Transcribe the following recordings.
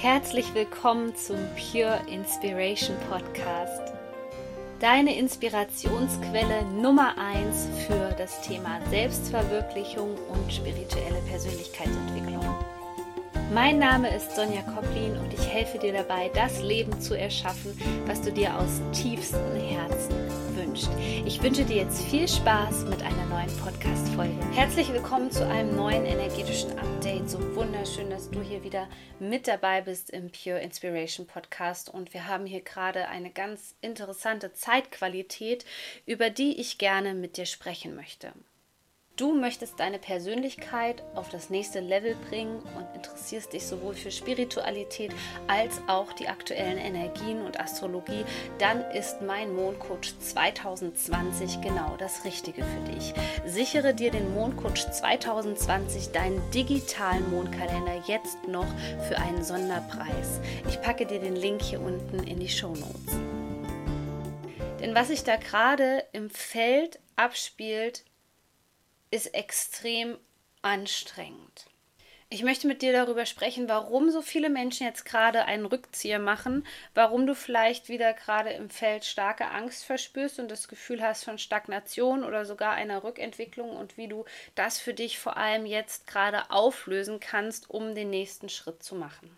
Herzlich willkommen zum Pure Inspiration Podcast. Deine Inspirationsquelle Nummer 1 für das Thema Selbstverwirklichung und spirituelle Persönlichkeitsentwicklung. Mein Name ist Sonja Koplin und ich helfe dir dabei, das Leben zu erschaffen, was du dir aus tiefstem Herzen wünschst. Ich wünsche dir jetzt viel Spaß mit einer neuen Podcast-Folge. Herzlich willkommen zu einem neuen energetischen Update. So wunderschön, dass du hier wieder mit dabei bist im Pure Inspiration Podcast. Und wir haben hier gerade eine ganz interessante Zeitqualität, über die ich gerne mit dir sprechen möchte. Du möchtest deine Persönlichkeit auf das nächste Level bringen und interessierst dich sowohl für Spiritualität als auch die aktuellen Energien und Astrologie, dann ist mein Mondcoach 2020 genau das Richtige für dich. Sichere dir den Mondcoach 2020, deinen digitalen Mondkalender, jetzt noch für einen Sonderpreis. Ich packe dir den Link hier unten in die Show Notes. Denn was sich da gerade im Feld abspielt, ist extrem anstrengend. Ich möchte mit dir darüber sprechen, warum so viele Menschen jetzt gerade einen Rückzieher machen, warum du vielleicht wieder gerade im Feld starke Angst verspürst und das Gefühl hast von Stagnation oder sogar einer Rückentwicklung und wie du das für dich vor allem jetzt gerade auflösen kannst, um den nächsten Schritt zu machen.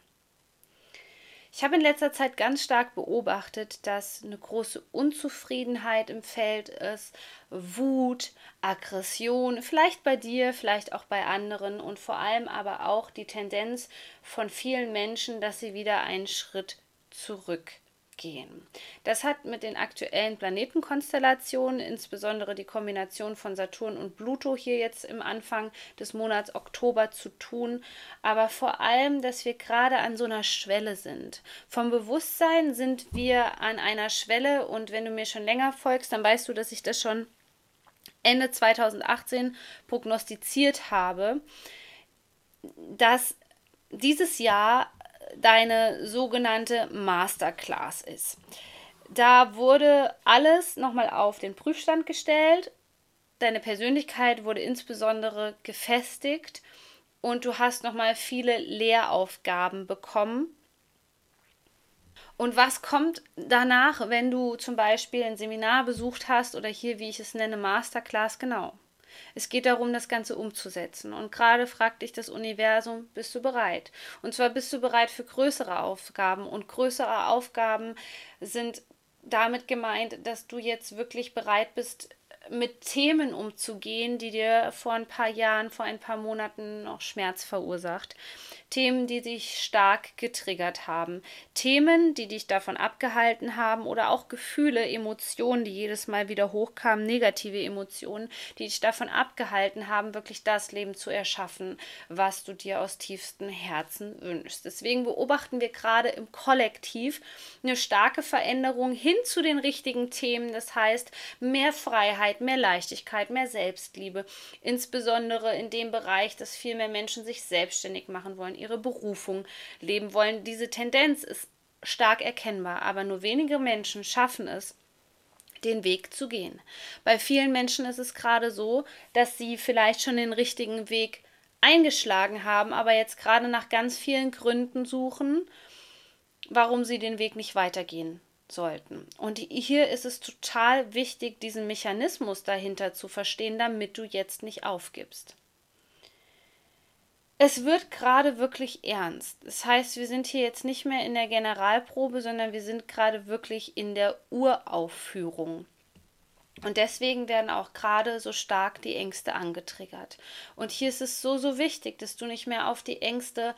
Ich habe in letzter Zeit ganz stark beobachtet, dass eine große Unzufriedenheit im Feld ist, Wut, Aggression, vielleicht bei dir, vielleicht auch bei anderen und vor allem aber auch die Tendenz von vielen Menschen, dass sie wieder einen Schritt zurück gehen. Das hat mit den aktuellen Planetenkonstellationen, insbesondere die Kombination von Saturn und Pluto hier jetzt im Anfang des Monats Oktober zu tun, aber vor allem, dass wir gerade an so einer Schwelle sind. Vom Bewusstsein sind wir an einer Schwelle und wenn du mir schon länger folgst, dann weißt du, dass ich das schon Ende 2018 prognostiziert habe, dass dieses Jahr deine sogenannte Masterclass ist. Da wurde alles nochmal auf den Prüfstand gestellt. Deine Persönlichkeit wurde insbesondere gefestigt und du hast nochmal viele Lehraufgaben bekommen. Und was kommt danach, wenn du zum Beispiel ein Seminar besucht hast oder hier, wie ich es nenne, Masterclass? Genau. Es geht darum, das Ganze umzusetzen. Und gerade fragt dich das Universum, bist du bereit? Und zwar bist du bereit für größere Aufgaben. Und größere Aufgaben sind damit gemeint, dass du jetzt wirklich bereit bist, mit Themen umzugehen, die dir vor ein paar Jahren, vor ein paar Monaten noch Schmerz verursacht. Themen, die dich stark getriggert haben. Themen, die dich davon abgehalten haben oder auch Gefühle, Emotionen, die jedes Mal wieder hochkamen, negative Emotionen, die dich davon abgehalten haben, wirklich das Leben zu erschaffen, was du dir aus tiefstem Herzen wünschst. Deswegen beobachten wir gerade im Kollektiv eine starke Veränderung hin zu den richtigen Themen. Das heißt, mehr Freiheit, mehr Leichtigkeit, mehr Selbstliebe, insbesondere in dem Bereich, dass viel mehr Menschen sich selbstständig machen wollen, ihre Berufung leben wollen. Diese Tendenz ist stark erkennbar, aber nur wenige Menschen schaffen es, den Weg zu gehen. Bei vielen Menschen ist es gerade so, dass sie vielleicht schon den richtigen Weg eingeschlagen haben, aber jetzt gerade nach ganz vielen Gründen suchen, warum sie den Weg nicht weitergehen sollten. Und hier ist es total wichtig, diesen Mechanismus dahinter zu verstehen, damit du jetzt nicht aufgibst. Es wird gerade wirklich ernst. Das heißt, wir sind hier jetzt nicht mehr in der Generalprobe, sondern wir sind gerade wirklich in der Uraufführung. Und deswegen werden auch gerade so stark die Ängste angetriggert. Und hier ist es so, so wichtig, dass du nicht mehr auf die Ängste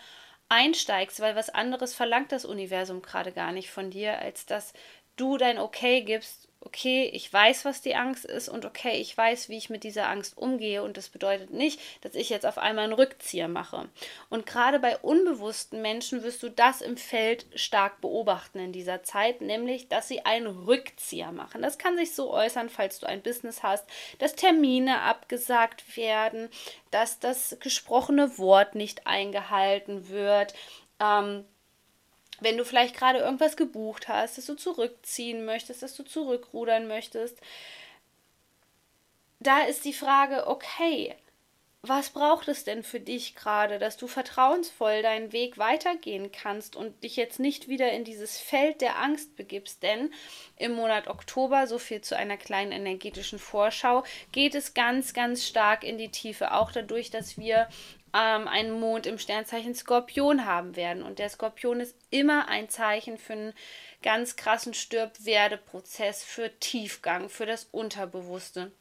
einsteigst, weil was anderes verlangt das Universum gerade gar nicht von dir, als dass du dein Okay gibst okay, ich weiß, was die Angst ist und okay, ich weiß, wie ich mit dieser Angst umgehe und das bedeutet nicht, dass ich jetzt auf einmal einen Rückzieher mache. Und gerade bei unbewussten Menschen wirst du das im Feld stark beobachten in dieser Zeit, nämlich, dass sie einen Rückzieher machen. Das kann sich so äußern, falls du ein Business hast, dass Termine abgesagt werden, dass das gesprochene Wort nicht eingehalten wird. Ähm, wenn du vielleicht gerade irgendwas gebucht hast, dass du zurückziehen möchtest, dass du zurückrudern möchtest, da ist die Frage, okay, was braucht es denn für dich gerade, dass du vertrauensvoll deinen Weg weitergehen kannst und dich jetzt nicht wieder in dieses Feld der Angst begibst? Denn im Monat Oktober, so viel zu einer kleinen energetischen Vorschau, geht es ganz, ganz stark in die Tiefe, auch dadurch, dass wir ähm, einen Mond im Sternzeichen Skorpion haben werden. Und der Skorpion ist immer ein Zeichen für einen ganz krassen Stirb-Werde-Prozess, für Tiefgang, für das Unterbewusste.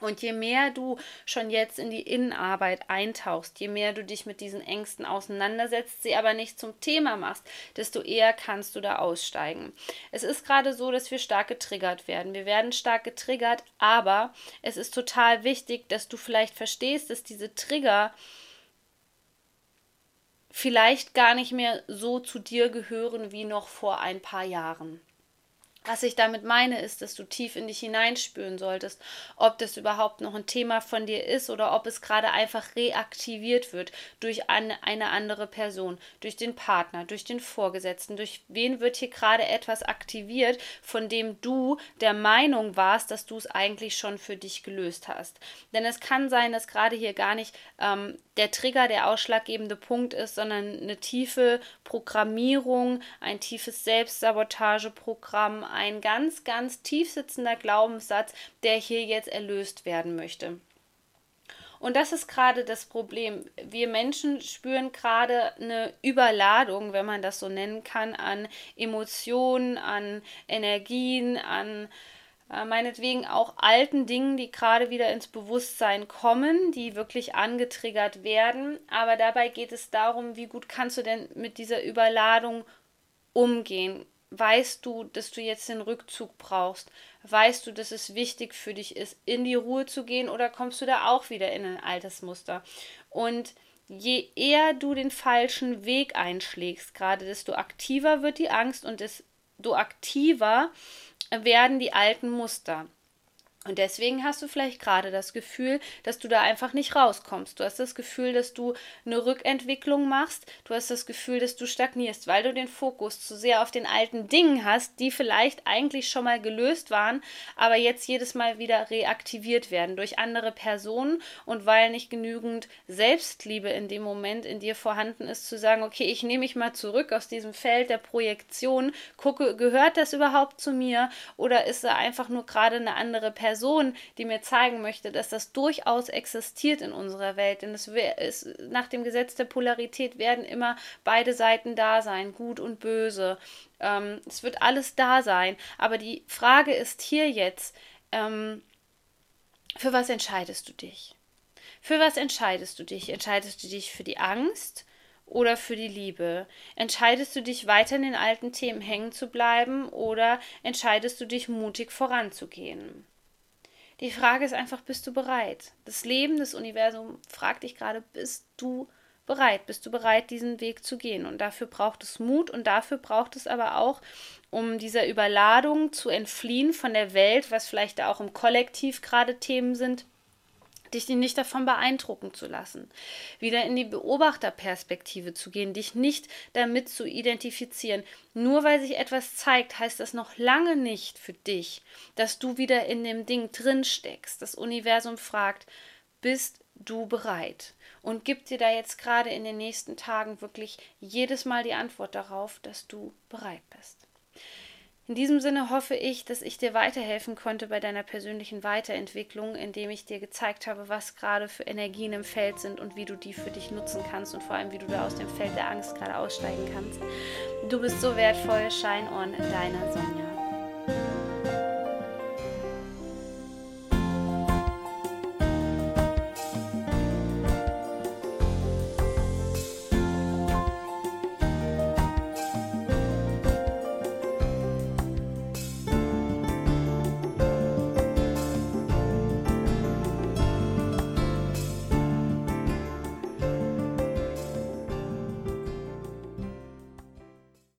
Und je mehr du schon jetzt in die Innenarbeit eintauchst, je mehr du dich mit diesen Ängsten auseinandersetzt, sie aber nicht zum Thema machst, desto eher kannst du da aussteigen. Es ist gerade so, dass wir stark getriggert werden. Wir werden stark getriggert, aber es ist total wichtig, dass du vielleicht verstehst, dass diese Trigger vielleicht gar nicht mehr so zu dir gehören wie noch vor ein paar Jahren. Was ich damit meine, ist, dass du tief in dich hineinspüren solltest, ob das überhaupt noch ein Thema von dir ist oder ob es gerade einfach reaktiviert wird durch eine, andere Person, durch den Partner, durch den Vorgesetzten, durch wen wird hier gerade etwas aktiviert, von dem du der Meinung warst, dass du es eigentlich schon für dich gelöst hast. Denn es kann sein, dass gerade hier gar nicht ähm, der Trigger der ausschlaggebende Punkt ist, sondern eine tiefe Programmierung, ein tiefes Selbstsabotageprogramm, ein ganz, ganz tief sitzender Glaubenssatz, der hier jetzt erlöst werden möchte. Und das ist gerade das Problem. Wir Menschen spüren gerade eine Überladung, wenn man das so nennen kann, an Emotionen, an Energien, an äh, meinetwegen auch alten Dingen, die gerade wieder ins Bewusstsein kommen, die wirklich angetriggert werden. Aber dabei geht es darum, wie gut kannst du denn mit dieser Überladung umgehen? Weißt du, dass du jetzt den Rückzug brauchst? Weißt du, dass es wichtig für dich ist, in die Ruhe zu gehen oder kommst du da auch wieder in ein altes Muster? Und je eher du den falschen Weg einschlägst, gerade desto aktiver wird die Angst und desto aktiver werden die alten Muster. Und deswegen hast du vielleicht gerade das Gefühl, dass du da einfach nicht rauskommst. Du hast das Gefühl, dass du eine Rückentwicklung machst. Du hast das Gefühl, dass du stagnierst, weil du den Fokus zu sehr auf den alten Dingen hast, die vielleicht eigentlich schon mal gelöst waren, aber jetzt jedes Mal wieder reaktiviert werden durch andere Personen und weil nicht genügend Selbstliebe in dem Moment in dir vorhanden ist, zu sagen, okay, ich nehme mich mal zurück aus diesem Feld der Projektion, gucke, gehört das überhaupt zu mir oder ist da einfach nur gerade eine andere Person? Person, die mir zeigen möchte, dass das durchaus existiert in unserer Welt. Denn es ist, nach dem Gesetz der Polarität werden immer beide Seiten da sein, gut und böse. Ähm, es wird alles da sein. Aber die Frage ist hier jetzt, ähm, für was entscheidest du dich? Für was entscheidest du dich? Entscheidest du dich für die Angst? oder für die Liebe? Entscheidest du dich weiter in den alten Themen hängen zu bleiben oder entscheidest du dich mutig voranzugehen? Die Frage ist einfach, bist du bereit? Das Leben, das Universum fragt dich gerade, bist du bereit? Bist du bereit, diesen Weg zu gehen? Und dafür braucht es Mut und dafür braucht es aber auch, um dieser Überladung zu entfliehen von der Welt, was vielleicht auch im Kollektiv gerade Themen sind, dich nicht davon beeindrucken zu lassen, wieder in die Beobachterperspektive zu gehen, dich nicht damit zu identifizieren. Nur weil sich etwas zeigt, heißt das noch lange nicht für dich, dass du wieder in dem Ding drin steckst. Das Universum fragt, bist du bereit? Und gibt dir da jetzt gerade in den nächsten Tagen wirklich jedes Mal die Antwort darauf, dass du bereit bist. In diesem Sinne hoffe ich, dass ich dir weiterhelfen konnte bei deiner persönlichen Weiterentwicklung, indem ich dir gezeigt habe, was gerade für Energien im Feld sind und wie du die für dich nutzen kannst und vor allem, wie du da aus dem Feld der Angst gerade aussteigen kannst. Du bist so wertvoll. Shine on, deine Sonja.